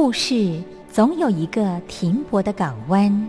故事总有一个停泊的港湾。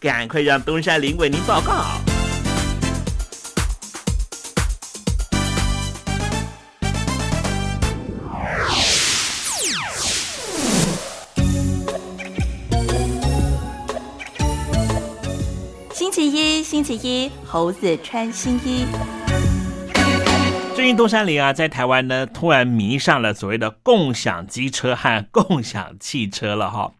赶快让东山林为您报告。星期一，星期一，猴子穿新衣。最近东山林啊，在台湾呢，突然迷上了所谓的共享机车和共享汽车了哈。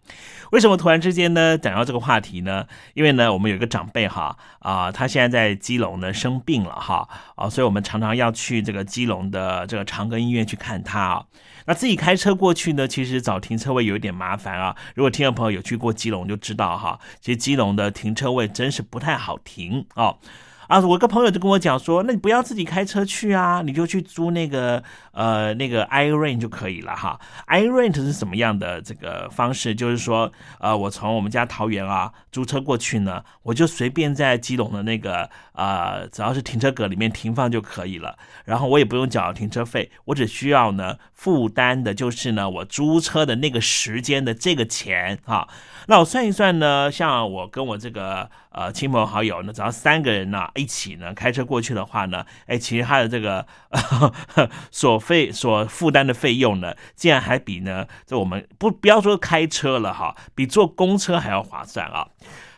为什么突然之间呢讲到这个话题呢？因为呢，我们有一个长辈哈啊，他现在在基隆呢生病了哈啊，所以我们常常要去这个基隆的这个长庚医院去看他啊。那自己开车过去呢，其实找停车位有一点麻烦啊。如果听众朋友有去过基隆，就知道哈，其实基隆的停车位真是不太好停哦。啊，我个朋友就跟我讲说，那你不要自己开车去啊，你就去租那个呃那个 i rent 就可以了哈。i rent 是什么样的这个方式？就是说，呃，我从我们家桃园啊租车过去呢，我就随便在基隆的那个呃，只要是停车格里面停放就可以了，然后我也不用缴停车费，我只需要呢负担的就是呢我租车的那个时间的这个钱哈。那我算一算呢，像我跟我这个呃亲朋好友呢，只要三个人呢一起呢开车过去的话呢，哎，其实他的这个 所费所负担的费用呢，竟然还比呢这我们不不要说开车了哈，比坐公车还要划算啊。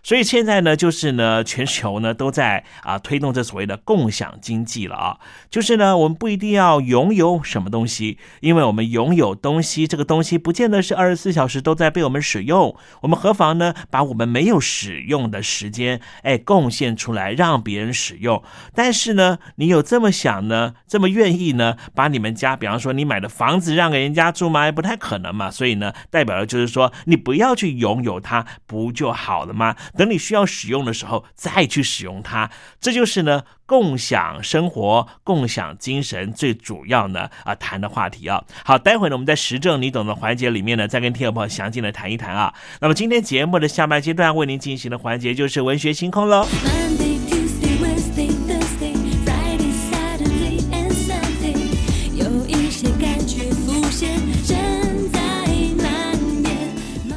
所以现在呢，就是呢，全球呢都在啊推动这所谓的共享经济了啊。就是呢，我们不一定要拥有什么东西，因为我们拥有东西，这个东西不见得是二十四小时都在被我们使用。我们何妨呢，把我们没有使用的时间，哎，贡献出来让别人使用。但是呢，你有这么想呢，这么愿意呢，把你们家，比方说你买的房子让给人家住吗？不太可能嘛。所以呢，代表的就是说，你不要去拥有它，不就好了吗？等你需要使用的时候再去使用它，这就是呢共享生活、共享精神最主要呢啊谈的话题啊。好，待会呢我们在实证你懂的环节里面呢，再跟听友朋友详尽的谈一谈啊。那么今天节目的下半阶段为您进行的环节就是文学星空喽。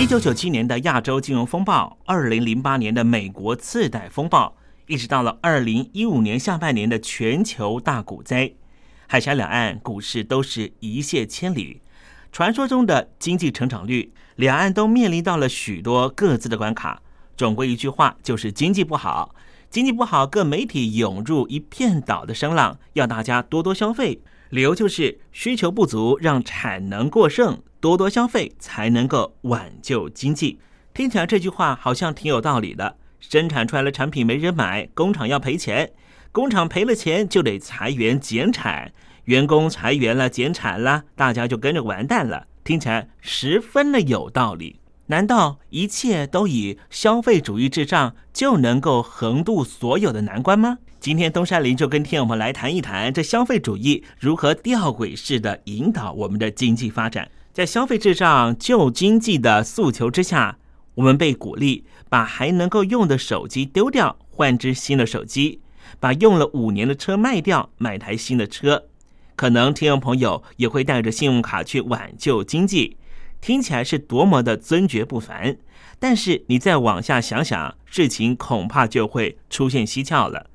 一九九七年的亚洲金融风暴，二零零八年的美国次贷风暴。一直到了二零一五年下半年的全球大股灾，海峡两岸股市都是一泻千里。传说中的经济成长率，两岸都面临到了许多各自的关卡。总归一句话，就是经济不好，经济不好，各媒体涌入一片倒的声浪，要大家多多消费。理由就是需求不足，让产能过剩，多多消费才能够挽救经济。听起来这句话好像挺有道理的。生产出来的产品没人买，工厂要赔钱，工厂赔了钱就得裁员减产，员工裁员了减产了，大家就跟着完蛋了。听起来十分的有道理。难道一切都以消费主义至上就能够横渡所有的难关吗？今天东山林就跟天友们来谈一谈，这消费主义如何吊诡式的引导我们的经济发展，在消费至上救经济的诉求之下。我们被鼓励把还能够用的手机丢掉，换只新的手机；把用了五年的车卖掉，买台新的车。可能听众朋友也会带着信用卡去挽救经济，听起来是多么的尊爵不凡。但是你再往下想想，事情恐怕就会出现蹊跷了。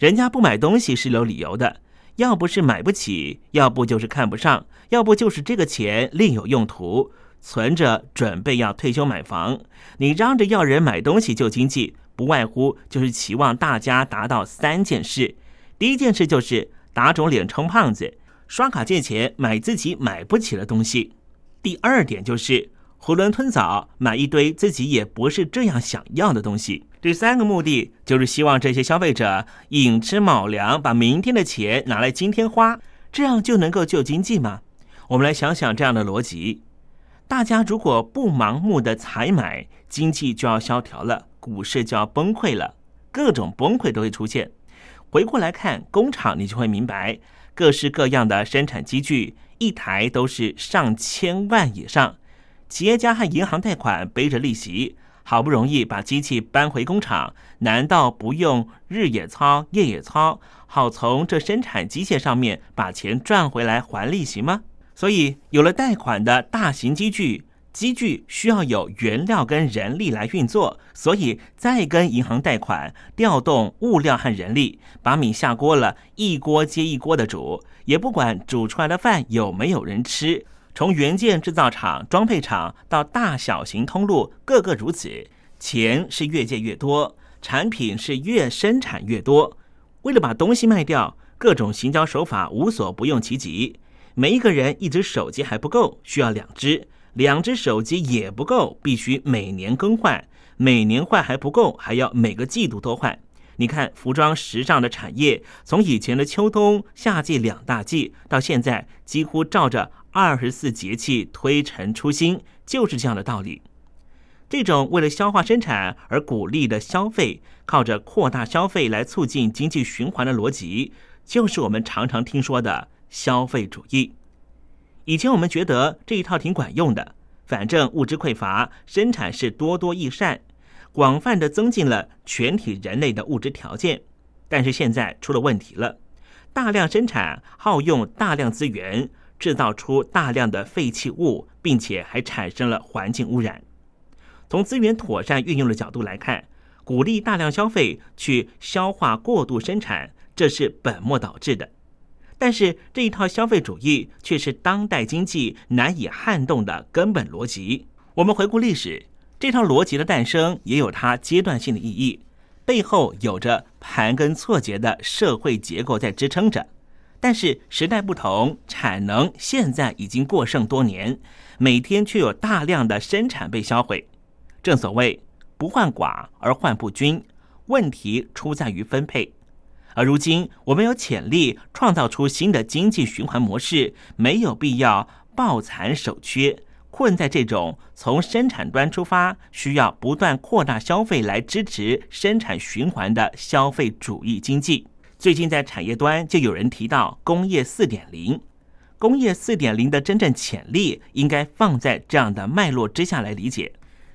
人家不买东西是有理由的，要不是买不起，要不就是看不上，要不就是这个钱另有用途。存着准备要退休买房，你嚷着要人买东西救经济，不外乎就是期望大家达到三件事：第一件事就是打肿脸充胖子，刷卡借钱买自己买不起的东西；第二点就是囫囵吞枣买一堆自己也不是这样想要的东西；第三个目的就是希望这些消费者寅吃卯粮，把明天的钱拿来今天花，这样就能够救经济吗？我们来想想这样的逻辑。大家如果不盲目的采买，经济就要萧条了，股市就要崩溃了，各种崩溃都会出现。回过来看工厂，你就会明白，各式各样的生产机具，一台都是上千万以上。企业家和银行贷款背着利息，好不容易把机器搬回工厂，难道不用日也操、夜也操，好从这生产机械上面把钱赚回来还利息吗？所以，有了贷款的大型机具，机具需要有原料跟人力来运作，所以再跟银行贷款，调动物料和人力，把米下锅了，一锅接一锅的煮，也不管煮出来的饭有没有人吃。从元件制造厂、装配厂到大小型通路，个个如此。钱是越借越多，产品是越生产越多。为了把东西卖掉，各种行销手法无所不用其极。每一个人一只手机还不够，需要两只；两只手机也不够，必须每年更换；每年换还不够，还要每个季度都换。你看，服装时尚的产业，从以前的秋冬夏季两大季，到现在几乎照着二十四节气推陈出新，就是这样的道理。这种为了消化生产而鼓励的消费，靠着扩大消费来促进经济循环的逻辑，就是我们常常听说的。消费主义，以前我们觉得这一套挺管用的，反正物质匮乏，生产是多多益善，广泛的增进了全体人类的物质条件。但是现在出了问题了，大量生产耗用大量资源，制造出大量的废弃物，并且还产生了环境污染。从资源妥善运用的角度来看，鼓励大量消费去消化过度生产，这是本末倒置的。但是这一套消费主义却是当代经济难以撼动的根本逻辑。我们回顾历史，这套逻辑的诞生也有它阶段性的意义，背后有着盘根错节的社会结构在支撑着。但是时代不同，产能现在已经过剩多年，每天却有大量的生产被销毁。正所谓不患寡而患不均，问题出在于分配。而如今我们有潜力创造出新的经济循环模式，没有必要抱残守缺。困在这种从生产端出发，需要不断扩大消费来支持生产循环的消费主义经济。最近在产业端就有人提到工业四点零，工业四点零的真正潜力应该放在这样的脉络之下来理解。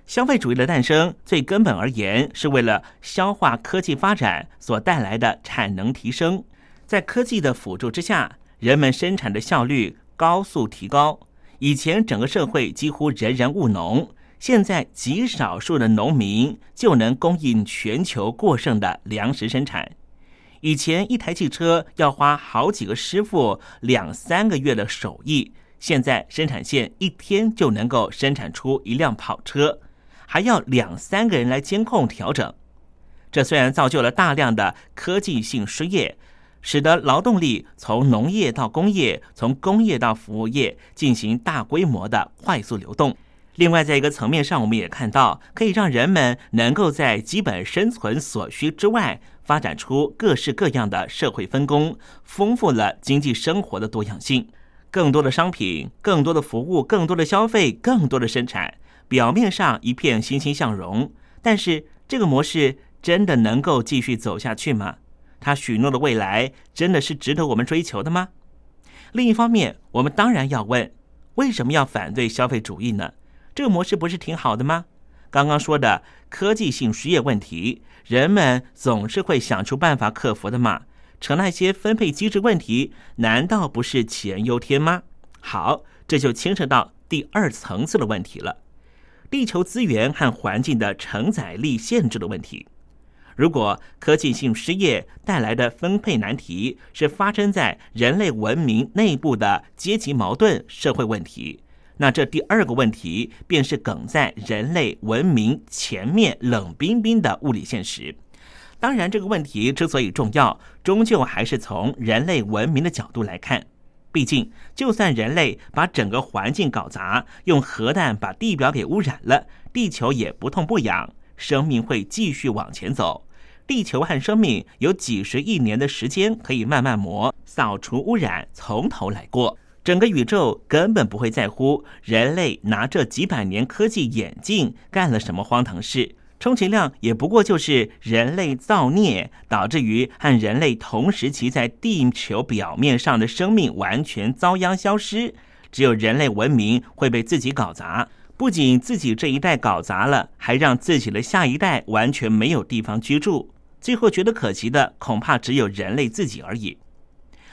消费主义的诞生，最根本而言是为了消化科技发展所带来的产能提升，在科技的辅助之下，人们生产的效率高速提高。以前整个社会几乎人人务农，现在极少数的农民就能供应全球过剩的粮食生产。以前一台汽车要花好几个师傅两三个月的手艺，现在生产线一天就能够生产出一辆跑车，还要两三个人来监控调整。这虽然造就了大量的科技性失业。使得劳动力从农业到工业，从工业到服务业进行大规模的快速流动。另外，在一个层面上，我们也看到可以让人们能够在基本生存所需之外，发展出各式各样的社会分工，丰富了经济生活的多样性。更多的商品，更多的服务，更多的消费，更多的生产，表面上一片欣欣向荣。但是，这个模式真的能够继续走下去吗？他许诺的未来真的是值得我们追求的吗？另一方面，我们当然要问：为什么要反对消费主义呢？这个模式不是挺好的吗？刚刚说的科技性失业问题，人们总是会想出办法克服的嘛。成那些分配机制问题，难道不是杞人忧天吗？好，这就牵扯到第二层次的问题了：地球资源和环境的承载力限制的问题。如果科技性失业带来的分配难题是发生在人类文明内部的阶级矛盾、社会问题，那这第二个问题便是梗在人类文明前面冷冰冰的物理现实。当然，这个问题之所以重要，终究还是从人类文明的角度来看。毕竟，就算人类把整个环境搞砸，用核弹把地表给污染了，地球也不痛不痒。生命会继续往前走，地球和生命有几十亿年的时间可以慢慢磨，扫除污染，从头来过。整个宇宙根本不会在乎人类拿这几百年科技眼镜干了什么荒唐事，充其量也不过就是人类造孽，导致于和人类同时期在地球表面上的生命完全遭殃消失，只有人类文明会被自己搞砸。不仅自己这一代搞砸了，还让自己的下一代完全没有地方居住。最后觉得可惜的，恐怕只有人类自己而已。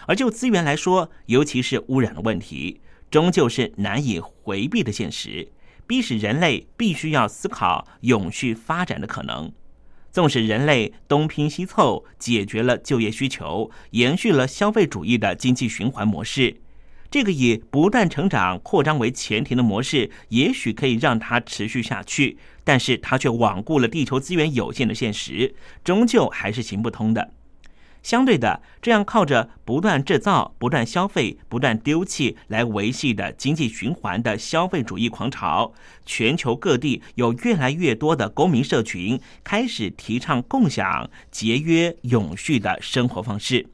而就资源来说，尤其是污染的问题，终究是难以回避的现实，逼使人类必须要思考永续发展的可能。纵使人类东拼西凑，解决了就业需求，延续了消费主义的经济循环模式。这个以不断成长扩张为前提的模式，也许可以让它持续下去，但是它却罔顾了地球资源有限的现实，终究还是行不通的。相对的，这样靠着不断制造、不断消费、不断丢弃来维系的经济循环的消费主义狂潮，全球各地有越来越多的公民社群开始提倡共享、节约、永续的生活方式。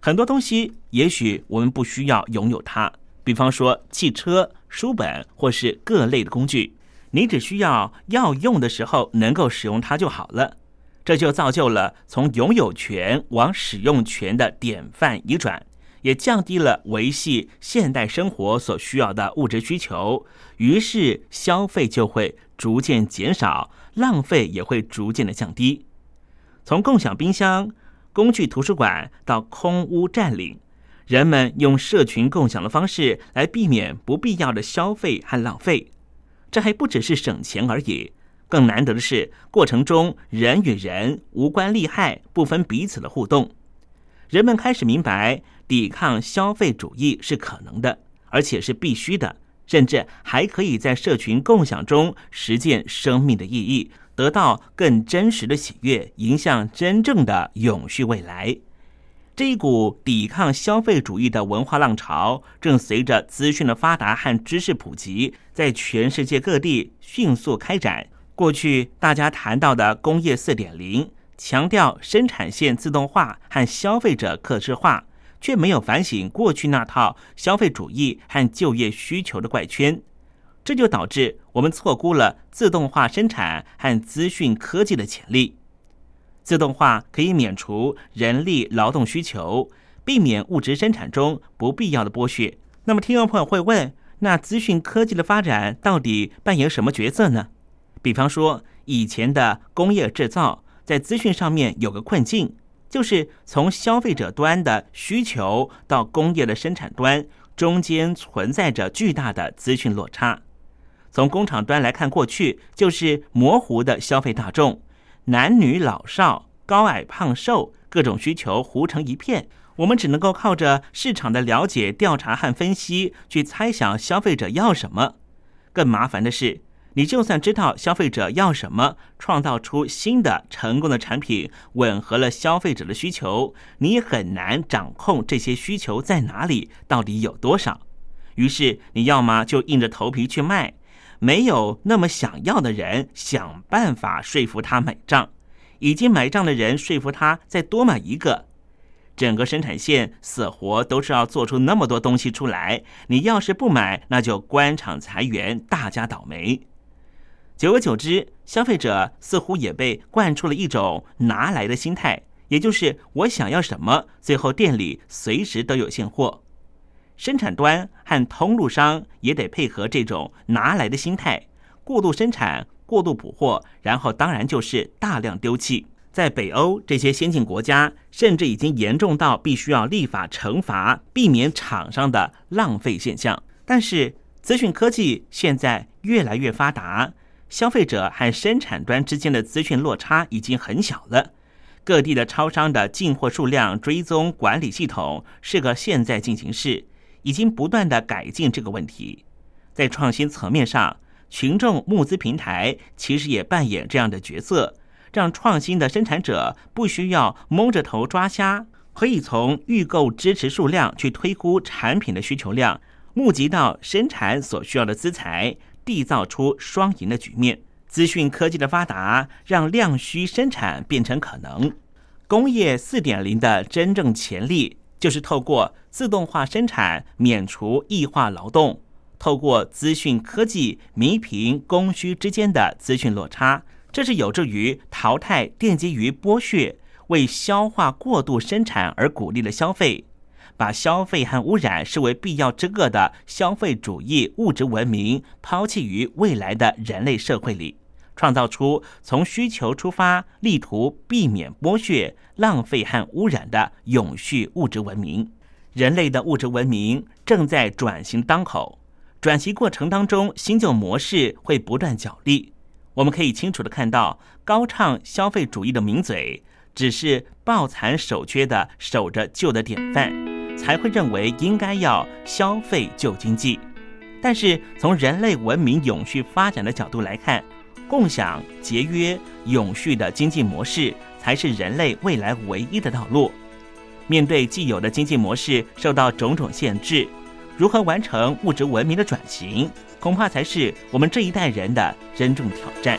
很多东西也许我们不需要拥有它，比方说汽车、书本或是各类的工具，你只需要要用的时候能够使用它就好了。这就造就了从拥有权往使用权的典范移转，也降低了维系现代生活所需要的物质需求，于是消费就会逐渐减少，浪费也会逐渐的降低。从共享冰箱。工具图书馆到空屋占领，人们用社群共享的方式来避免不必要的消费和浪费。这还不只是省钱而已，更难得的是过程中人与人无关利害、不分彼此的互动。人们开始明白，抵抗消费主义是可能的，而且是必须的。甚至还可以在社群共享中实践生命的意义，得到更真实的喜悦，迎向真正的永续未来。这一股抵抗消费主义的文化浪潮，正随着资讯的发达和知识普及，在全世界各地迅速开展。过去大家谈到的工业四点零，强调生产线自动化和消费者客制化，却没有反省过去那套消费主义和就业需求的怪圈，这就导致我们错估了自动化生产和资讯科技的潜力。自动化可以免除人力劳动需求，避免物质生产中不必要的剥削。那么，听众朋友会问：那资讯科技的发展到底扮演什么角色呢？比方说，以前的工业制造在资讯上面有个困境，就是从消费者端的需求到工业的生产端，中间存在着巨大的资讯落差。从工厂端来看，过去就是模糊的消费大众。男女老少、高矮胖瘦，各种需求糊成一片。我们只能够靠着市场的了解、调查和分析，去猜想消费者要什么。更麻烦的是，你就算知道消费者要什么，创造出新的成功的产品，吻合了消费者的需求，你很难掌控这些需求在哪里，到底有多少。于是，你要么就硬着头皮去卖。没有那么想要的人，想办法说服他买账；已经买账的人，说服他再多买一个。整个生产线死活都是要做出那么多东西出来。你要是不买，那就关厂裁员，大家倒霉。久而久之，消费者似乎也被惯出了一种拿来的心态，也就是我想要什么，最后店里随时都有现货。生产端和通路商也得配合这种拿来的心态，过度生产、过度补货，然后当然就是大量丢弃。在北欧这些先进国家，甚至已经严重到必须要立法惩罚，避免厂商的浪费现象。但是，资讯科技现在越来越发达，消费者和生产端之间的资讯落差已经很小了。各地的超商的进货数量追踪管理系统是个现在进行式。已经不断的改进这个问题，在创新层面上，群众募资平台其实也扮演这样的角色，让创新的生产者不需要蒙着头抓瞎，可以从预购支持数量去推估产品的需求量，募集到生产所需要的资材，缔造出双赢的局面。资讯科技的发达，让量需生产变成可能，工业四点零的真正潜力。就是透过自动化生产免除异化劳动，透过资讯科技弥平供需之间的资讯落差，这是有助于淘汰奠基于剥削、为消化过度生产而鼓励的消费，把消费和污染视为必要之恶的消费主义物质文明抛弃于未来的人类社会里。创造出从需求出发，力图避免剥削、浪费和污染的永续物质文明。人类的物质文明正在转型当口，转型过程当中，新旧模式会不断角力。我们可以清楚的看到，高唱消费主义的名嘴，只是抱残守缺的守着旧的典范，才会认为应该要消费旧经济。但是从人类文明永续发展的角度来看，共享、节约、永续的经济模式才是人类未来唯一的道路。面对既有的经济模式受到种种限制，如何完成物质文明的转型，恐怕才是我们这一代人的真正挑战。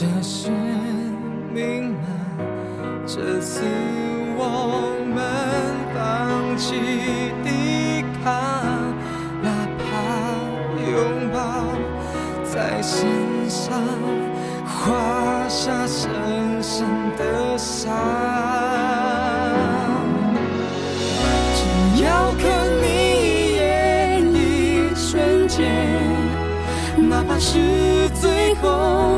这是命吗这次我们放弃抵抗哪怕拥抱在身上画下深深的伤只要看你一眼一瞬间哪怕是最后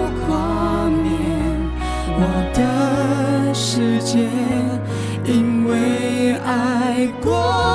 因为爱过。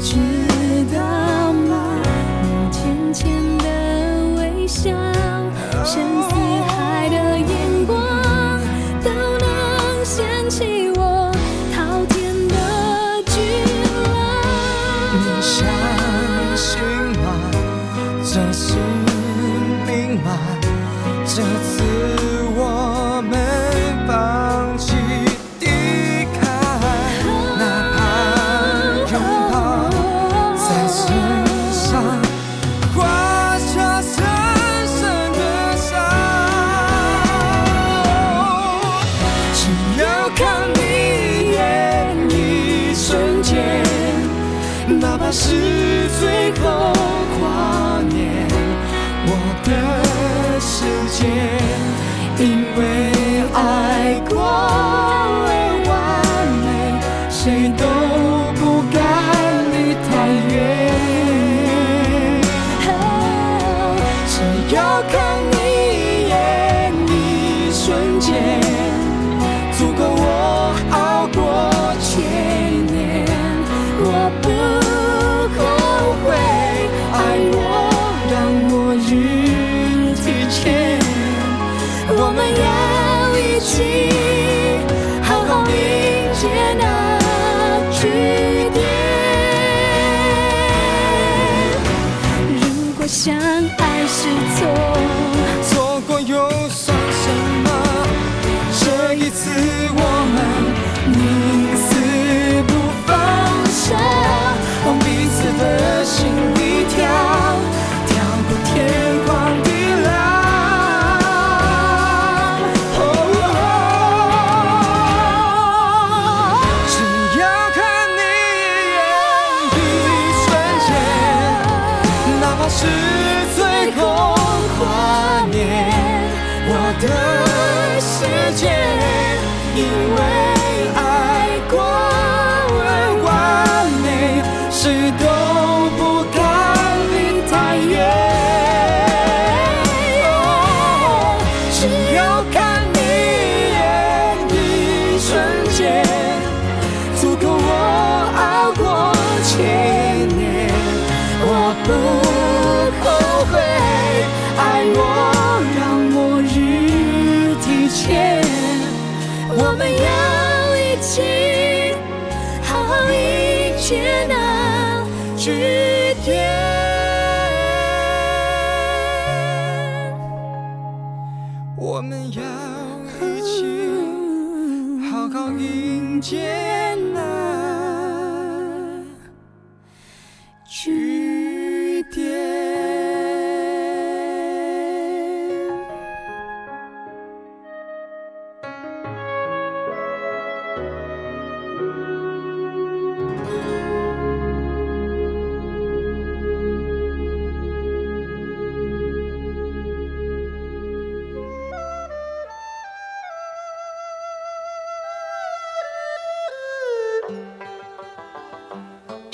去还是错。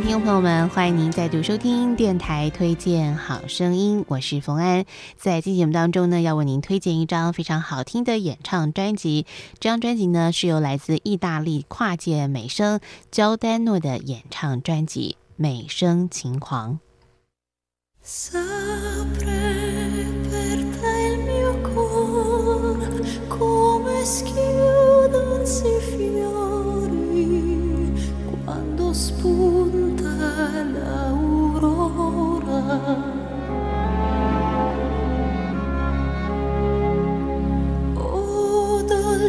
听众朋友们，欢迎您再度收听电台推荐好声音，我是冯安。在今节目当中呢，要为您推荐一张非常好听的演唱专辑。这张专辑呢，是由来自意大利跨界美声焦丹诺的演唱专辑《美声情狂》。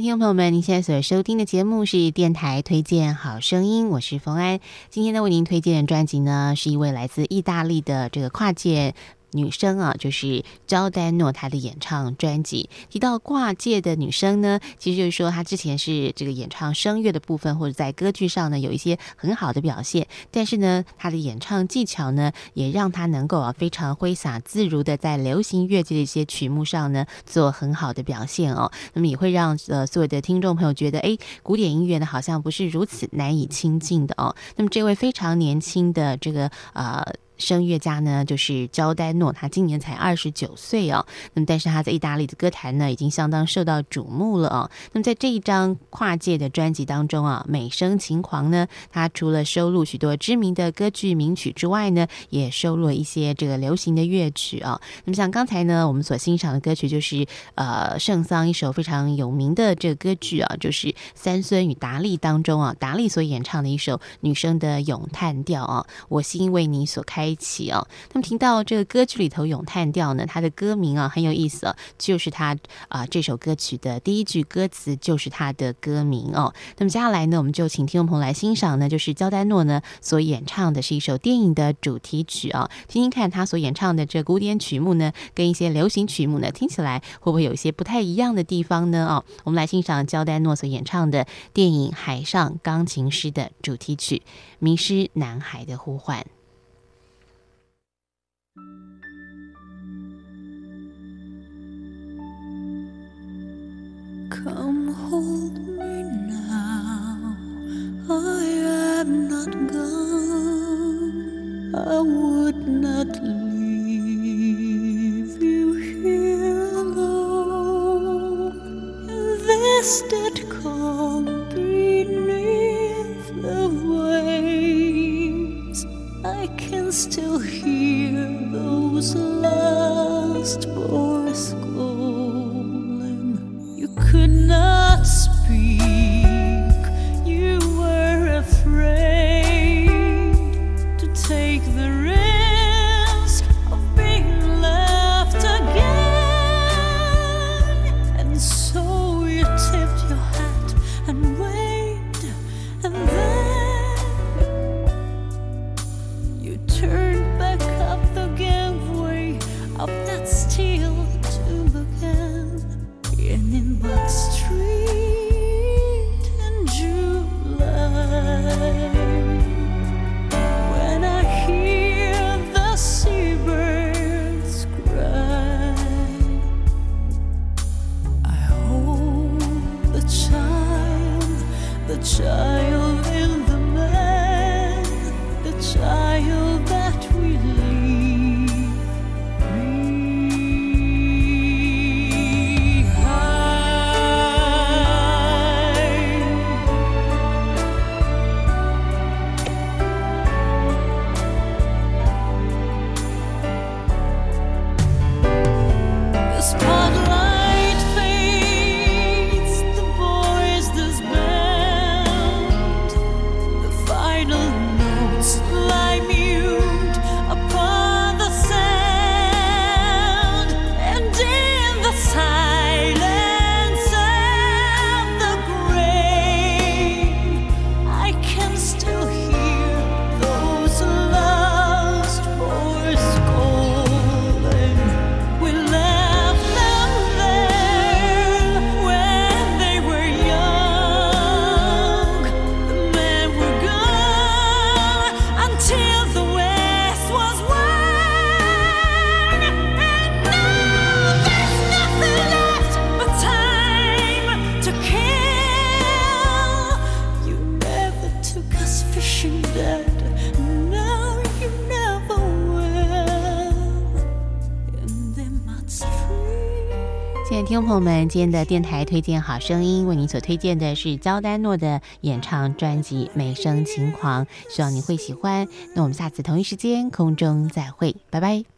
听众朋友们，您现在所收听的节目是电台推荐好声音，我是冯安。今天呢，为您推荐的专辑呢，是一位来自意大利的这个跨界女生啊，就是焦丹诺她的演唱专辑。提到挂界的女生呢，其实就是说她之前是这个演唱声乐的部分，或者在歌剧上呢有一些很好的表现，但是呢，她的演唱技巧呢，也让她能够啊非常挥洒自如的在流行乐界的一些曲目上呢做很好的表现哦。那么也会让呃所有的听众朋友觉得，哎，古典音乐呢好像不是如此难以亲近的哦。那么这位非常年轻的这个呃。声乐家呢，就是焦丹诺，他今年才二十九岁哦。那么，但是他在意大利的歌坛呢，已经相当受到瞩目了哦。那么，在这一张跨界的专辑当中啊，《美声情狂》呢，他除了收录许多知名的歌剧名曲之外呢，也收录了一些这个流行的乐曲啊。那么，像刚才呢，我们所欣赏的歌曲就是呃圣桑一首非常有名的这个歌剧啊，就是《三孙与达利》当中啊，达利所演唱的一首女生的咏叹调啊，我心为你所开。一起哦，那么听到这个歌剧里头咏叹调呢，它的歌名啊很有意思哦，就是它啊这首歌曲的第一句歌词就是它的歌名哦。那么接下来呢，我们就请听众朋友来欣赏呢，就是焦丹诺呢所演唱的是一首电影的主题曲啊，听听看他所演唱的这古典曲目呢，跟一些流行曲目呢听起来会不会有一些不太一样的地方呢？哦，我们来欣赏焦丹诺所演唱的电影《海上钢琴师》的主题曲《迷失男孩的呼唤》。Come hold me now. I am not gone. I would not leave you here alone. This dead calm beneath the waves, I can still hear those last voices could not speak. You were afraid 众朋友们，今天的电台推荐好声音为您所推荐的是焦丹诺的演唱专辑《美声情狂》，希望您会喜欢。那我们下次同一时间空中再会，拜拜。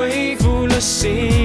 恢复了心。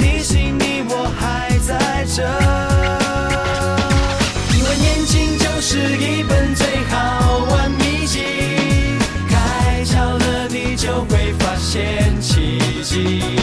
提醒你我还在这。因为年轻就是一本最好玩秘籍，开窍了你就会发现奇迹。